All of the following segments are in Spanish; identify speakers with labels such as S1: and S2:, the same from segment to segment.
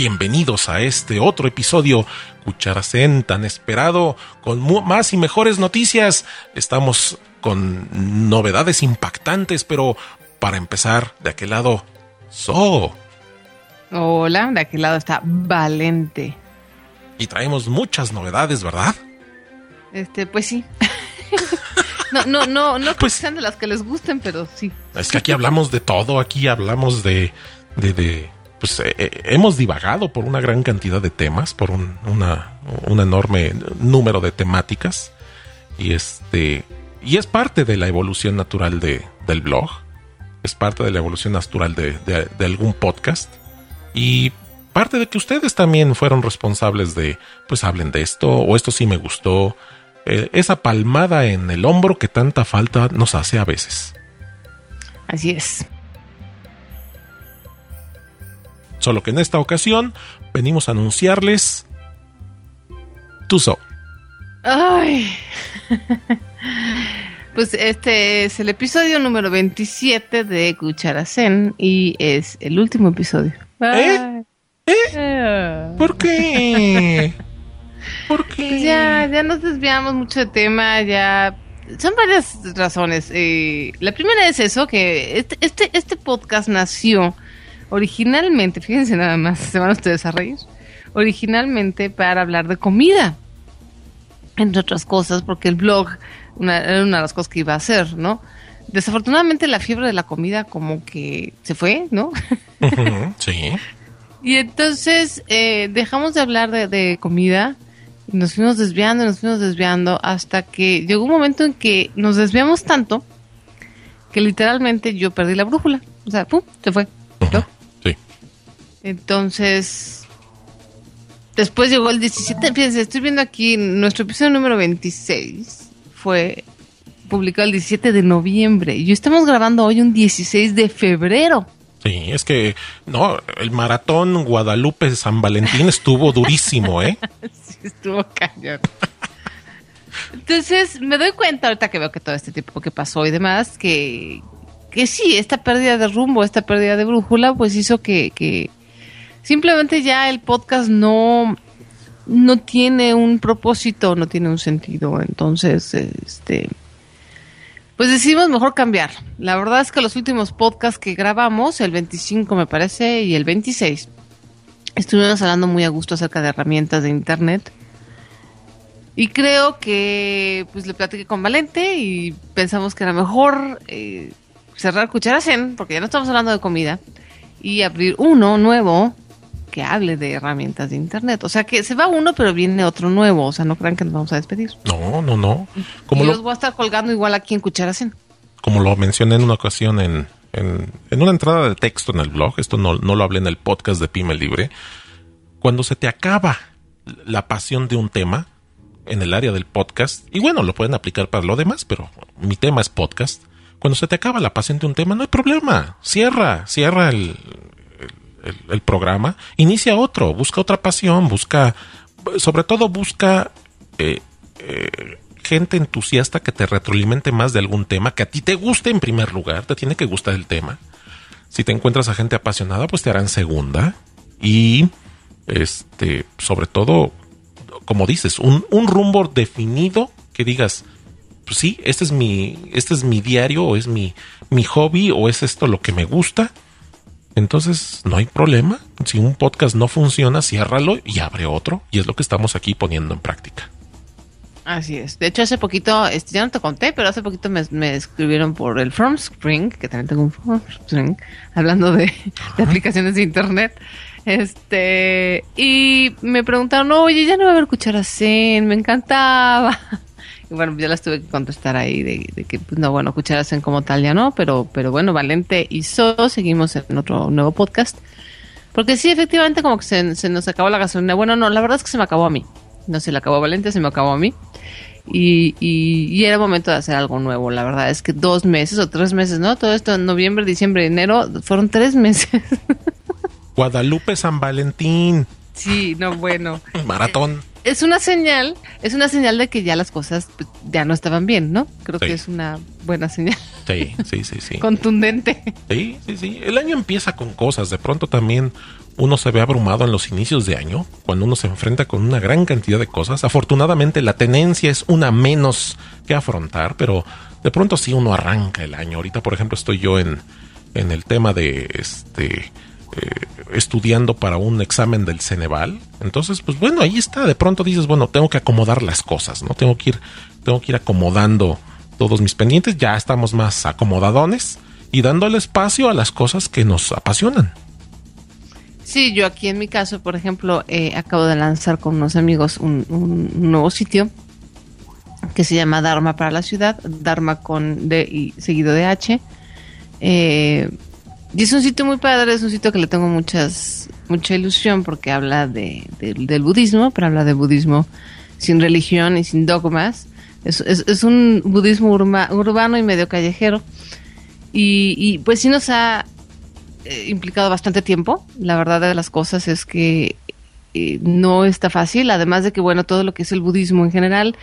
S1: Bienvenidos a este otro episodio Cucharacén tan esperado con más y mejores noticias. Estamos con novedades impactantes, pero para empezar, de aquel lado, So.
S2: Hola, de aquel lado está Valente.
S1: Y traemos muchas novedades, ¿verdad?
S2: Este, pues sí. no, no, no, no pues, sean de las que les gusten, pero sí.
S1: Es que aquí hablamos de todo, aquí hablamos de, de, de pues eh, eh, hemos divagado por una gran cantidad de temas, por un, un enorme número de temáticas. Y este, y es parte de la evolución natural de, del blog. Es parte de la evolución natural de, de, algún podcast. Y parte de que ustedes también fueron responsables de, pues hablen de esto, o esto sí me gustó. Eh, esa palmada en el hombro que tanta falta nos hace a veces.
S2: Así es.
S1: Solo que en esta ocasión venimos a anunciarles Tuso.
S2: Ay. Pues este es el episodio número 27 de Cucharacén y es el último episodio.
S1: ¿Eh? ¿Eh? Ah. ¿Por qué? ¿Por qué?
S2: Pues ya, ya nos desviamos mucho de tema, ya son varias razones. Eh, la primera es eso, que este, este, este podcast nació originalmente, fíjense nada más, se van ustedes a reír, originalmente para hablar de comida, entre otras cosas, porque el blog era una de las cosas que iba a hacer, ¿no? Desafortunadamente la fiebre de la comida como que se fue, ¿no?
S1: sí.
S2: Y entonces eh, dejamos de hablar de, de comida y nos fuimos desviando, nos fuimos desviando hasta que llegó un momento en que nos desviamos tanto que literalmente yo perdí la brújula. O sea, ¡pum! Se fue. Entonces, después llegó el 17, fíjense, estoy viendo aquí, nuestro episodio número 26 fue publicado el 17 de noviembre y estamos grabando hoy un 16 de febrero.
S1: Sí, es que, no, el maratón Guadalupe San Valentín estuvo durísimo, ¿eh?
S2: sí, estuvo cañón. Entonces, me doy cuenta ahorita que veo que todo este tiempo que pasó y demás, que, que sí, esta pérdida de rumbo, esta pérdida de brújula, pues hizo que, que simplemente ya el podcast no, no tiene un propósito, no tiene un sentido. Entonces, este, pues decidimos mejor cambiar. La verdad es que los últimos podcasts que grabamos, el 25 me parece y el 26, estuvimos hablando muy a gusto acerca de herramientas de internet. Y creo que pues le platiqué con Valente y pensamos que era mejor eh, cerrar Cucharacén, porque ya no estamos hablando de comida, y abrir uno nuevo que hable de herramientas de internet. O sea que se va uno, pero viene otro nuevo. O sea, no crean que nos vamos a despedir.
S1: No, no, no.
S2: Como y los voy a estar colgando igual aquí en Cucharacén.
S1: Como lo mencioné en una ocasión en, en, en, una entrada de texto en el blog, esto no, no lo hablé en el podcast de Pyme Libre, cuando se te acaba la pasión de un tema en el área del podcast, y bueno, lo pueden aplicar para lo demás, pero mi tema es podcast, cuando se te acaba la pasión de un tema, no hay problema, cierra, cierra el, el, programa, inicia otro, busca otra pasión, busca, sobre todo busca eh, eh, gente entusiasta que te retroalimente más de algún tema, que a ti te guste en primer lugar, te tiene que gustar el tema. Si te encuentras a gente apasionada, pues te harán segunda. Y, este, sobre todo, como dices, un, rumbo definido que digas, pues sí, este es mi, este es mi diario, o es mi, mi hobby, o es esto lo que me gusta entonces, no hay problema. Si un podcast no funciona, ciérralo y abre otro. Y es lo que estamos aquí poniendo en práctica.
S2: Así es. De hecho, hace poquito, este, ya no te conté, pero hace poquito me, escribieron por el From Spring, que también tengo un From Spring, hablando de, aplicaciones de internet. Este, y me preguntaron, oye, ya no va a haber cucharacén, me encantaba. Y bueno, ya las tuve que contestar ahí de, que, pues, no, bueno, hacen como tal ya no, pero, pero bueno, Valente y So seguimos en otro nuevo podcast. Porque sí, efectivamente, como que se, nos acabó la gasolina. Bueno, no, la verdad es que se me acabó a mí. No se le acabó a Valente, se me acabó a mí. Y, y, era momento de hacer algo nuevo. La verdad es que dos meses o tres meses, ¿no? Todo esto en noviembre, diciembre, enero, fueron tres meses.
S1: Guadalupe San Valentín.
S2: Sí, no, bueno.
S1: Maratón
S2: es una señal, es una señal de que ya las cosas pues, ya no estaban bien, ¿no? Creo que es una buena señal.
S1: Sí, sí, sí, sí.
S2: Contundente.
S1: Sí, sí, sí. El año empieza con cosas. De pronto también uno se ve abrumado en los inicios de año, cuando uno se enfrenta con una gran cantidad de cosas. Afortunadamente la tenencia es una menos que afrontar, pero de pronto sí uno arranca el año. Ahorita, por ejemplo, estoy yo en, en el tema de este eh, estudiando para un examen del Ceneval. Entonces, pues bueno, ahí está. De pronto dices, bueno, tengo que acomodar las cosas, ¿no? Tengo que ir, tengo que ir acomodando todos mis pendientes. Ya estamos más acomodadones y dando el espacio a las cosas que nos apasionan.
S2: Sí, yo aquí en mi caso, por ejemplo, eh, acabo de lanzar con unos amigos un, nuevo sitio que se llama Dharma para la ciudad, Dharma con D y seguido de H. Eh, y es un sitio muy padre, es un sitio que le tengo muchas, mucha ilusión porque habla de, del budismo, pero habla de budismo sin religión y sin dogmas. Es, un budismo urbano y medio callejero. Y, y, pues sí nos ha eh, implicado bastante tiempo. La verdad de las cosas es que eh, no está fácil, además de que, bueno, todo lo que es el budismo en general,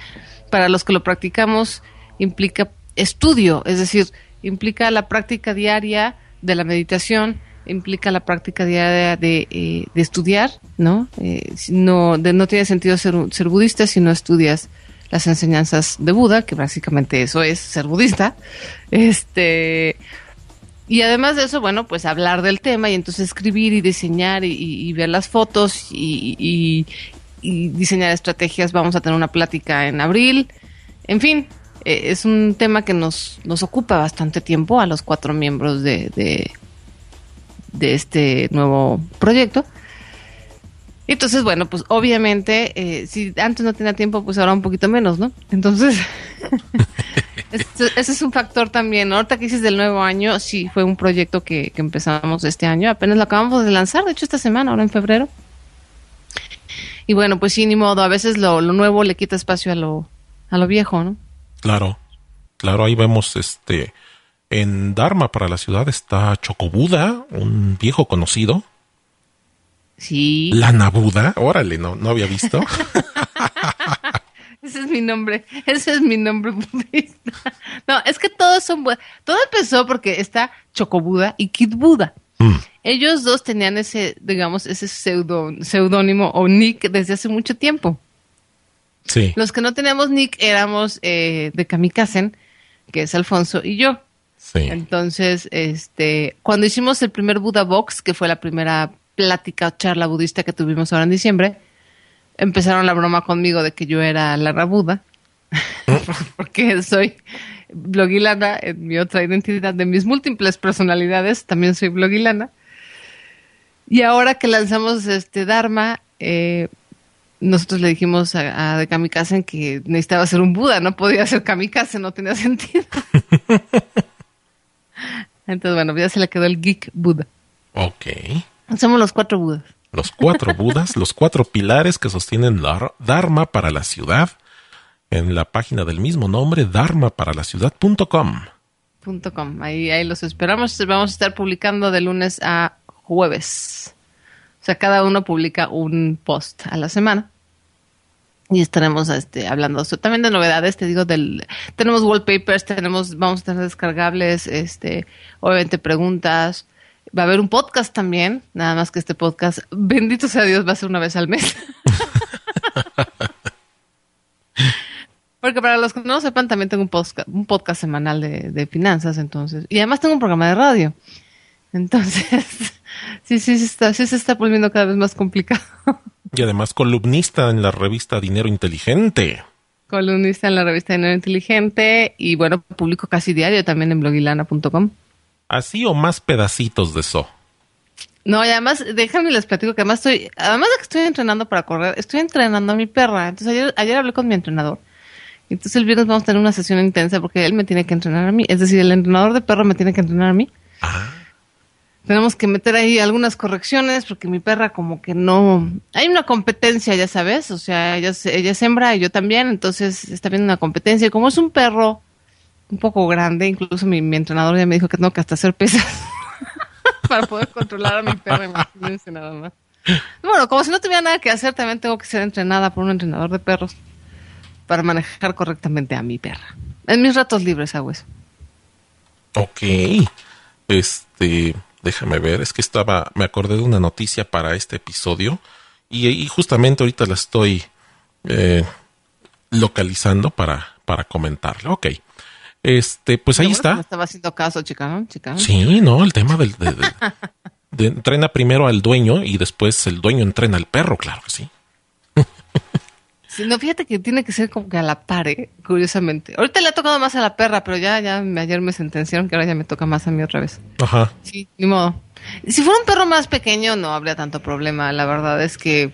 S2: para los que lo practicamos, implica estudio, es decir, implica la práctica diaria de la meditación implica la práctica diaria de, eh, estudiar, ¿no? Eh, no, no tiene sentido ser, ser budista si no estudias las enseñanzas de Buda, que básicamente eso es ser budista. Este, y además de eso, bueno, pues hablar del tema y entonces escribir y diseñar y, ver las fotos y, y, diseñar estrategias. Vamos a tener una plática en abril. En fin, eh, es un tema que nos, nos ocupa bastante tiempo a los cuatro miembros de, de, este nuevo proyecto. Entonces, bueno, pues obviamente, eh, si antes no tenía tiempo, pues ahora un poquito menos, ¿no? Entonces, ese es un factor también. Ahorita que dices del nuevo año, sí, fue un proyecto que, empezamos este año. Apenas lo acabamos de lanzar, de hecho, esta semana, ahora en febrero. Y bueno, pues sí, ni modo. A veces lo, lo nuevo le quita espacio a lo, a lo viejo, ¿no?
S1: Claro, claro, ahí vemos este. En Dharma para la ciudad está Chocobuda, un viejo conocido.
S2: Sí.
S1: La Nabuda, órale, no, no había visto.
S2: ese es mi nombre, ese es mi nombre budista. No, es que todos son Todo empezó porque está Chocobuda y Kid Buda. Mm. Ellos dos tenían ese, digamos, ese seudónimo o nick desde hace mucho tiempo. Los que no teníamos nick éramos eh, de Kamikazen, que es Alfonso y yo. Sí. Entonces, este, cuando hicimos el primer Buda Box, que fue la primera plática o charla budista que tuvimos ahora en diciembre, empezaron la broma conmigo de que yo era la Rabuda, porque soy blogilana en mi otra identidad de mis múltiples personalidades, también soy blogilana. Y ahora que lanzamos este Dharma, eh, nosotros le dijimos a, de Kamikaze que necesitaba ser un Buda, no podía ser Kamikaze, no tenía sentido. Entonces, bueno, ya se le quedó el geek Buda.
S1: Ok.
S2: Somos los cuatro Budas.
S1: Los cuatro Budas, los cuatro pilares que sostienen Dharma para la ciudad en la página del mismo nombre, dharmaparalaciudad.com.
S2: .com. Ahí, ahí los esperamos. Vamos a estar publicando de lunes a jueves. O sea, cada uno publica un post a la semana. Y estaremos este, hablando también de novedades, te digo, del, tenemos wallpapers, tenemos, vamos a tener descargables, este, obviamente preguntas, va a haber un podcast también, nada más que este podcast, bendito sea Dios, va a ser una vez al mes. Porque para los que no lo sepan, también tengo un podcast, un podcast semanal de, de finanzas, entonces, y además tengo un programa de radio. Entonces, sí, sí, sí, está, sí se está volviendo cada vez más complicado.
S1: Y además columnista en la revista Dinero Inteligente.
S2: Columnista en la revista Dinero Inteligente y bueno, publico casi diario también en blogilana.com.
S1: ¿Así o más pedacitos de eso?
S2: No, y además, déjame les platico que además estoy, además de que estoy entrenando para correr, estoy entrenando a mi perra. Entonces ayer, ayer hablé con mi entrenador. Entonces el viernes vamos a tener una sesión intensa porque él me tiene que entrenar a mí. Es decir, el entrenador de perro me tiene que entrenar a mí. Ah tenemos que meter ahí algunas correcciones porque mi perra como que no... Hay una competencia, ya sabes, o sea, ella, ella es hembra y yo también, entonces está viendo una competencia. Y como es un perro un poco grande, incluso mi, entrenador ya me dijo que tengo que hasta hacer pesas para poder controlar a mi perra, imagínense nada más. Bueno, como si no tuviera nada que hacer, también tengo que ser entrenada por un entrenador de perros para manejar correctamente a mi perra. En mis ratos libres hago eso.
S1: Ok. Este, déjame ver, es que estaba, me acordé de una noticia para este episodio y, y justamente ahorita la estoy eh, localizando para, para comentarla. Ok. Este, pues ahí está.
S2: estaba haciendo caso, chica, ¿no? Chica, ¿no?
S1: Sí, no, el tema del... de- de- de- entrena primero al dueño y después el dueño entrena al perro, claro que sí.
S2: No, fíjate que tiene que ser como que a la par, ¿eh? curiosamente. Ahorita le ha tocado más a la perra, pero ya, ya ayer me sentenciaron que ahora ya me toca más a mí otra vez.
S1: Ajá.
S2: Sí, ni modo. Si fuera un perro más pequeño no habría tanto problema. La verdad es que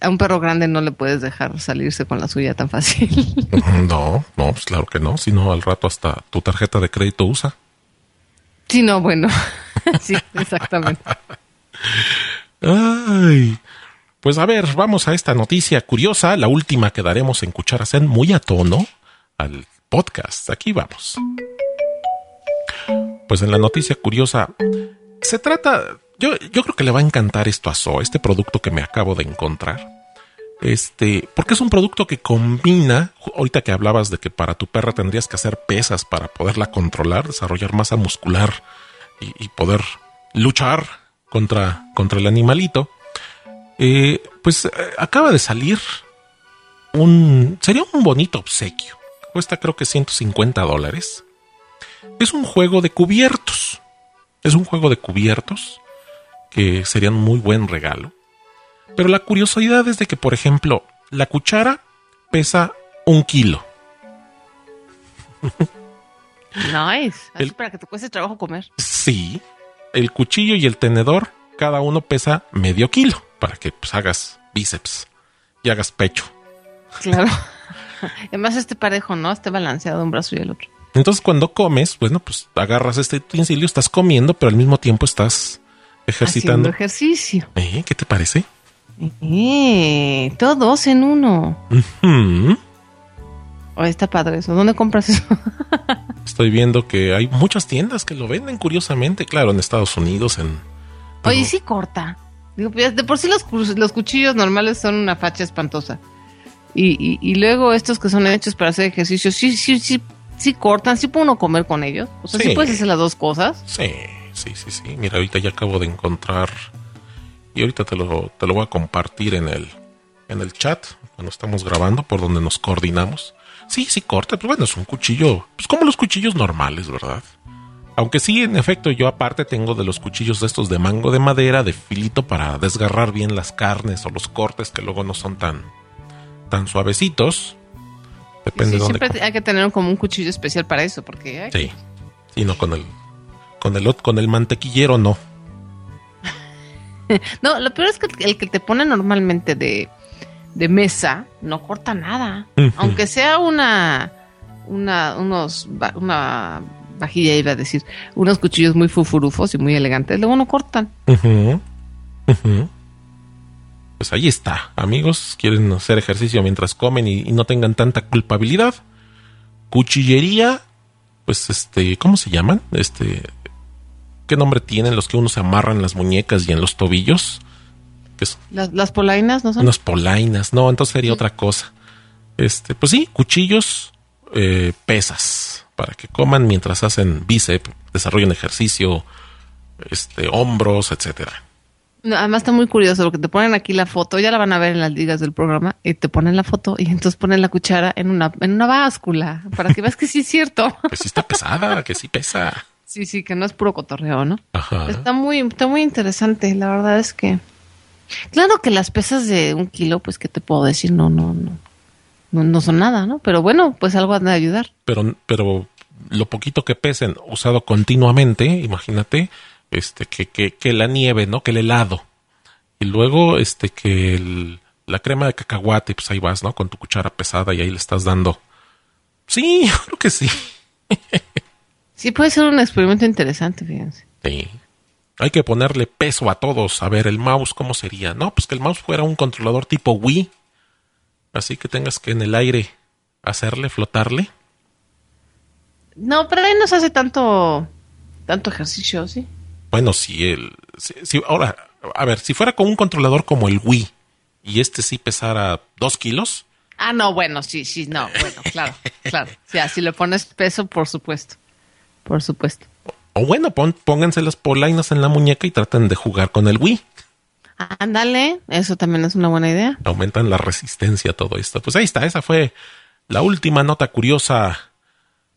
S2: a un perro grande no le puedes dejar salirse con la suya tan fácil.
S1: No, no, pues claro que no. Si no, al rato hasta tu tarjeta de crédito usa.
S2: sí, no, bueno. sí, exactamente.
S1: Ay. Pues a ver, vamos a esta noticia curiosa, la última que daremos en Cucharas en muy a tono al podcast. Aquí vamos. Pues en la noticia curiosa, se trata, yo, yo creo que le va a encantar esto a So, este producto que me acabo de encontrar. Este, porque es un producto que combina, ahorita que hablabas de que para tu perra tendrías que hacer pesas para poderla controlar, desarrollar masa muscular y, y poder luchar contra, contra el animalito. Eh, pues eh, acaba de salir un, sería un bonito obsequio. Cuesta creo que 150 dólares. Es un juego de cubiertos. Es un juego de cubiertos que serían un muy buen regalo. Pero la curiosidad es de que, por ejemplo, la cuchara pesa un kilo.
S2: Nice. Así
S1: El-
S2: para que te cueste trabajo comer.
S1: Sí, el cuchillo y el tenedor, cada uno pesa medio kilo para que pues, hagas bíceps y hagas pecho.
S2: Claro. Además, este parejo, ¿no? Esté balanceado un brazo y el otro.
S1: Entonces, cuando comes, bueno, pues agarras este utensilio, estás comiendo, pero al mismo tiempo estás ejercitando.
S2: Haciendo ejercicio.
S1: ¿Eh? ¿Qué te parece?
S2: Eh, todos en uno. Oh, está padre eso. ¿Dónde compras eso?
S1: Estoy viendo que hay muchas tiendas que lo venden, curiosamente, claro, en Estados Unidos, en...
S2: Oye, sí corta. Digo, pues, de por sí los, los cuchillos normales son una facha espantosa. Y, y, y luego estos que son hechos para hacer ejercicio, sí, sí, sí, sí cortan, sí puede uno comer con ellos. O sea, sí,
S1: Sí.
S2: puedes hacer las dos cosas.
S1: Sí, sí, sí, sí. Mira, ahorita ya acabo de encontrar y ahorita te lo, te lo voy a compartir en el, en el chat cuando estamos grabando por donde nos coordinamos. Sí, sí corta, pero bueno, es un cuchillo, pues como los cuchillos normales, ¿verdad? Aunque sí, en efecto, yo aparte tengo de los cuchillos estos de mango de madera, de filito para desgarrar bien las carnes o los cortes que luego no son tan, tan suavecitos. Depende
S2: Sí,
S1: de dónde.
S2: siempre hay que tener como un cuchillo especial para eso, porque ay,
S1: Sí, sí, no con el, con el, con el mantequillero no.
S2: No, lo peor es que el que te pone normalmente de, de mesa no corta nada. Aunque sea una, una, unos, una vajilla, iba a decir, unos cuchillos muy fufurufos y muy elegantes, luego no cortan.
S1: Pues ahí está, amigos. Quieren hacer ejercicio mientras comen y, y no tengan tanta culpabilidad. Cuchillería, pues este, ¿cómo se llaman? Este, ¿qué nombre tienen los que uno se amarran en las muñecas y en los tobillos? Son
S2: Las, las polainas no son.
S1: unas polainas. No, entonces sería otra cosa. Este, pues sí, cuchillos, eh, pesas para que coman mientras hacen bíceps, desarrollan ejercicio, este, hombros, etcétera.
S2: No, además está muy curioso porque te ponen aquí la foto, ya la van a ver en las ligas del programa, y te ponen la foto y entonces ponen la cuchara en una, en una báscula para que veas que sí es cierto.
S1: Que sí está pesada, que sí pesa.
S2: Sí, sí, que no es puro cotorreo, ¿no?
S1: Ajá.
S2: Está muy, está muy interesante, la verdad es que. Claro que las pesas de un kilo, pues, ¿qué te puedo decir? No, no, no. No, no son nada, ¿no? Pero bueno, pues algo han de ayudar.
S1: Pero, pero lo poquito que pesen usado continuamente, imagínate, este, que, que, que la nieve, ¿no? Que el helado. Y luego, este, que el- la crema de cacahuate, pues ahí vas, ¿no? Con tu cuchara pesada y ahí le estás dando. Sí, yo creo que sí.
S2: Sí, puede ser un experimento interesante, fíjense.
S1: Sí. Hay que ponerle peso a todos. A ver, el mouse, ¿cómo sería? No, pues que el mouse fuera un controlador tipo Wii. Así que tengas que en el aire hacerle, flotarle.
S2: No, pero ahí no se hace tanto, tanto ejercicio, ¿sí?
S1: Bueno, si. Si, si- ahora, a ver, si fuera con un controlador como el Wii y este sí pesara dos kilos,
S2: Ah, no, bueno, sí, sí, no, bueno, claro, claro. Sí, así le pones peso, por supuesto. Por supuesto.
S1: O bueno, pon, pónganse las polainas en la muñeca y traten de jugar con el Wii.
S2: Ándale, eso también es una buena idea.
S1: Aumentan la resistencia a todo esto. Pues ahí está, esa fue la última nota curiosa,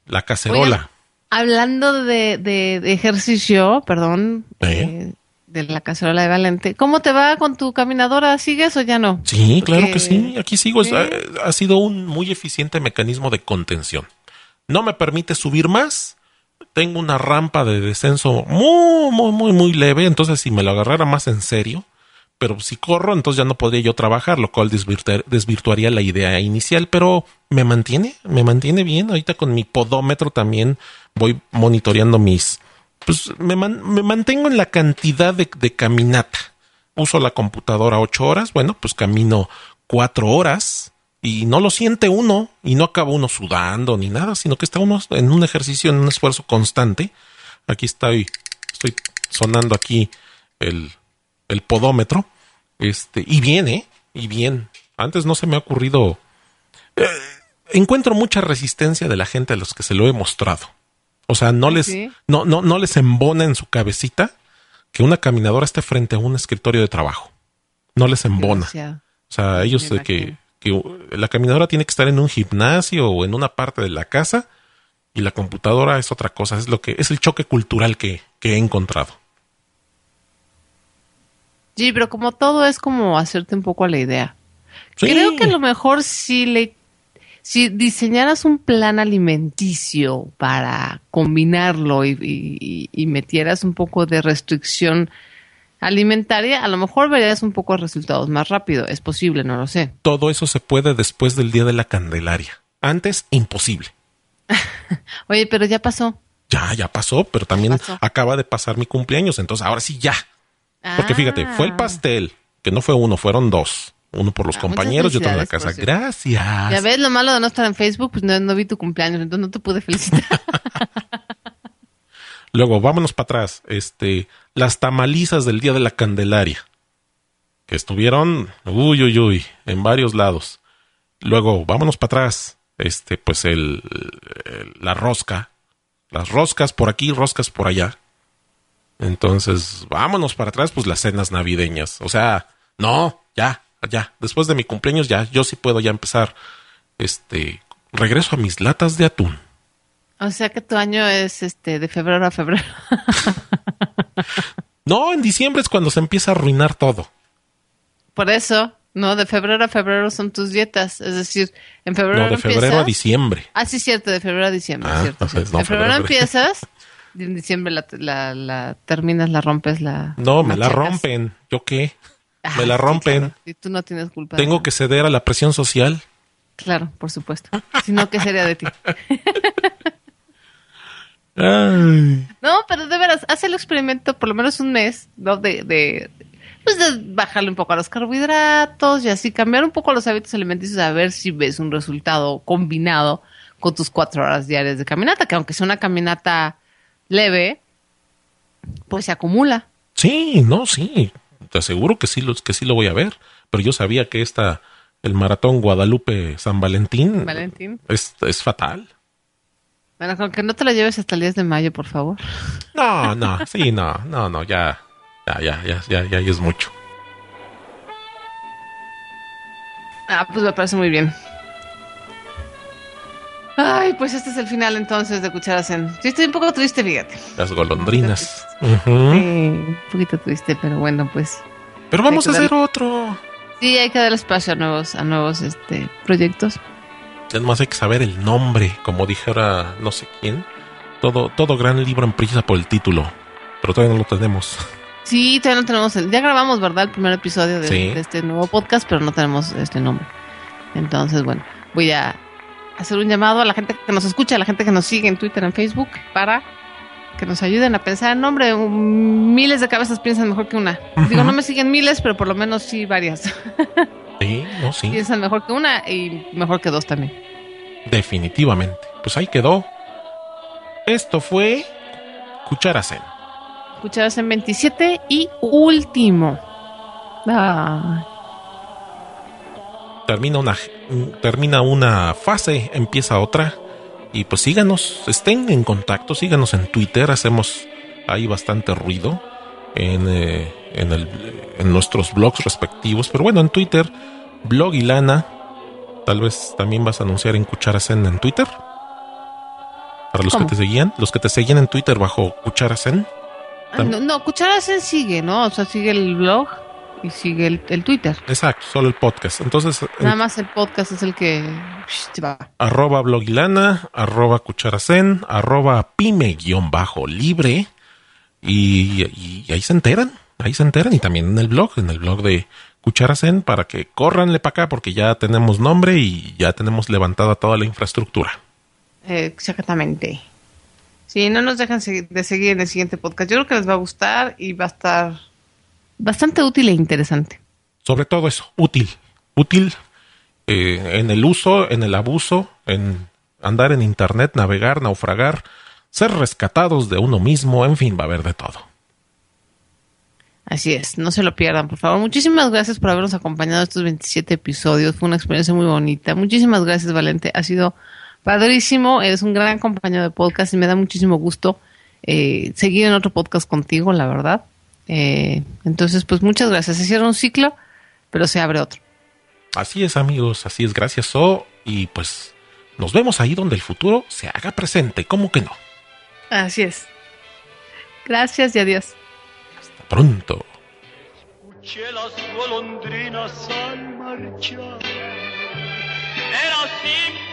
S1: la cacerola.
S2: Hablando de, de- de ejercicio, perdón,
S1: ¿Eh?
S2: eh, de la cacerola de Valente, ¿cómo te va con tu caminadora? ¿Sigues o ya no?
S1: Sí, claro que sí. Aquí sigo. Ha sido un muy eficiente mecanismo de contención. No me permite subir más. Tengo una rampa de descenso muy, muy, muy, muy leve. Entonces, si me lo agarrara más en serio, pero si corro, entonces ya no podría yo trabajar, lo cual desvirtuar- desvirtuaría la idea inicial. Pero me mantiene, me mantiene bien. Ahorita con mi podómetro también voy monitoreando mis. Pues me, man- me mantengo en la cantidad de, de caminata uso la computadora ocho horas, bueno, pues camino cuatro horas y no lo siente uno y no acaba uno sudando ni nada, sino que está uno en un ejercicio, en un esfuerzo constante. Aquí estoy, estoy sonando aquí el, el podómetro, este, y bien, ¿eh? Y bien. Antes no se me ha ocurrido. eh, encuentro mucha resistencia de la gente a los que se lo he mostrado. O sea, no les,
S2: sí?
S1: no, no, no les embona en su cabecita que una caminadora esté frente a un escritorio de trabajo. No les embona. O sea, ellos de que, que la caminadora tiene que estar en un gimnasio o en una parte de la casa y la computadora es otra cosa. Es lo que es el choque cultural que, que he encontrado.
S2: Sí, pero como todo es como hacerte un poco a la idea.
S1: Sí.
S2: Creo que a lo mejor si le si diseñaras un plan alimenticio para combinarlo y, y- y metieras un poco de restricción alimentaria, a lo mejor verías un poco resultados más rápido. Es posible, no lo sé.
S1: Todo eso se puede después del día de la Candelaria. Antes, imposible.
S2: Oye, pero ya pasó.
S1: Ya, ya pasó, pero también
S2: pasó.
S1: acaba de pasar mi cumpleaños, entonces ahora sí ya. Porque fíjate, fue el
S2: Ah.
S1: pastel, que no fue uno, fueron dos. Uno por los
S2: Ah,
S1: compañeros y otro en la casa. Gracias.
S2: Ya ves lo malo de no estar en Facebook, pues no, no vi tu cumpleaños, entonces no te pude felicitar.
S1: Luego, vámonos para atrás. Este, las tamalizas del día de la Candelaria. Que estuvieron, uy, uy, uy, en varios lados. Luego, vámonos para atrás. Este, pues el, el- la rosca. Las roscas por aquí, roscas por allá. Entonces, vámonos para atrás, pues las cenas navideñas. O sea, no, ya, ya. Después de mi cumpleaños, ya, yo sí puedo ya empezar. Este, regreso a mis latas de atún.
S2: o sea que tu año es este de febrero a febrero.
S1: No, en diciembre es cuando se empieza a arruinar todo.
S2: Por eso, no, de febrero a febrero son tus dietas. Es decir, en febrero
S1: No, de febrero a diciembre.
S2: Ah, sí, cierto, de febrero a diciembre.
S1: Ah,
S2: cierto, cierto.
S1: no,
S2: en febrero,
S1: febrero,
S2: empiezas en diciembre la, la, la terminas, la rompes, la.
S1: No, me la rompen. ¿Yo qué?
S2: Ah,
S1: me la
S2: sí,
S1: rompen.
S2: claro. Y tú no tienes culpa.
S1: Tengo que ceder a la presión social.
S2: Claro, por supuesto. Si no, ¿qué sería de ti?
S1: Ay.
S2: No, pero de veras, haz el experimento por lo menos un mes, ¿no? De, de, pues de bajarle un poco a los carbohidratos y así cambiar un poco los hábitos alimenticios a ver si ves un resultado combinado con tus cuatro horas diarias de caminata, que aunque sea una caminata leve, pues se acumula.
S1: Sí, no, sí. Te aseguro que sí, lo, que sí lo voy a ver. Pero yo sabía que esta, el maratón Guadalupe San Valentín,
S2: Valentín.
S1: Es, es fatal.
S2: Bueno, con que no te la lleves hasta el 10 de mayo, por favor.
S1: No, no, sí, no, no, no, ya, ya, ya, ya, ya, ya, ya es mucho.
S2: Ah, pues me parece muy bien. Ay, pues este es el final entonces de Cucharas en... Sí, estoy un poco triste, fíjate.
S1: Las golondrinas. Ujú.
S2: Sí, un poquito triste, pero bueno, pues...
S1: Pero vamos a hacer otro.
S2: Sí, hay que dar espacio a nuevos, a nuevos este, proyectos.
S1: Además hay que saber el nombre, como dijera no sé quién. Todo, todo gran libro empieza por el título, pero todavía no lo tenemos.
S2: Sí, todavía no tenemos el... Ya grabamos, ¿verdad? El primer episodio de,
S1: Sí.
S2: de este nuevo podcast, pero no tenemos este nombre. Entonces, bueno, voy a hacer un llamado a la gente que nos escucha, a la gente que nos sigue en Twitter, en Facebook, para que nos ayuden a pensar en nombre. Un- Miles de cabezas piensan mejor que una. Digo, no me siguen miles, pero por lo menos sí varias.
S1: Sí, no, sí,
S2: piensan mejor que una y mejor que dos también.
S1: definitivamente. Pues ahí quedó. Esto fue Cucharasen.
S2: Cucharas en 27 y último. Ah,
S1: termina una, termina una fase, empieza otra. Y pues síganos, estén en contacto, síganos en Twitter, hacemos ahí bastante ruido en, eh, en, el, en nuestros blogs respectivos. Pero bueno, en Twitter, blog y lana. Tal vez también vas a anunciar en Cucharacen en Twitter. Para los que te seguían, los que te seguían en Twitter bajo Cucharacen.
S2: Ah, no, no, sigue, ¿no? O sea, sigue el blog y sigue el, Twitter.
S1: Exacto, solo el podcast. Entonces.
S2: Nada más el podcast es el que va.
S1: Arroba blogilana, arroba cucharacen, arroba pyme-libre. Y, y, ahí se enteran, ahí se enteran. Y también en el blog, en el blog de Cucharacen, para que corranle para acá, porque ya tenemos nombre y ya tenemos levantada toda la infraestructura.
S2: Exactamente. Sí, no nos dejan de seguir en el siguiente podcast. Yo creo que les va a gustar y va a estar bastante útil e interesante.
S1: Sobre todo eso, útil. Útil eh, en el uso, en el abuso, en andar en Internet, navegar, naufragar, ser rescatados de uno mismo, en fin, va a haber de todo.
S2: Así es, no se lo pierdan, por favor. Muchísimas gracias por habernos acompañado estos 27 episodios. Fue una experiencia muy bonita. Muchísimas gracias, Valente. Ha sido padrísimo. Eres un gran compañero de podcast y me da muchísimo gusto eh, seguir en otro podcast contigo, la verdad. Eh, entonces, pues muchas gracias. Se cierra un ciclo, pero se abre otro.
S1: Así es, amigos, así es. Gracias, So. Y pues nos vemos ahí donde el futuro se haga presente. ¿Cómo que no?
S2: Así es. Gracias y adiós.
S1: Hasta pronto.
S3: Escuché las golondrinas al marchar. Era simple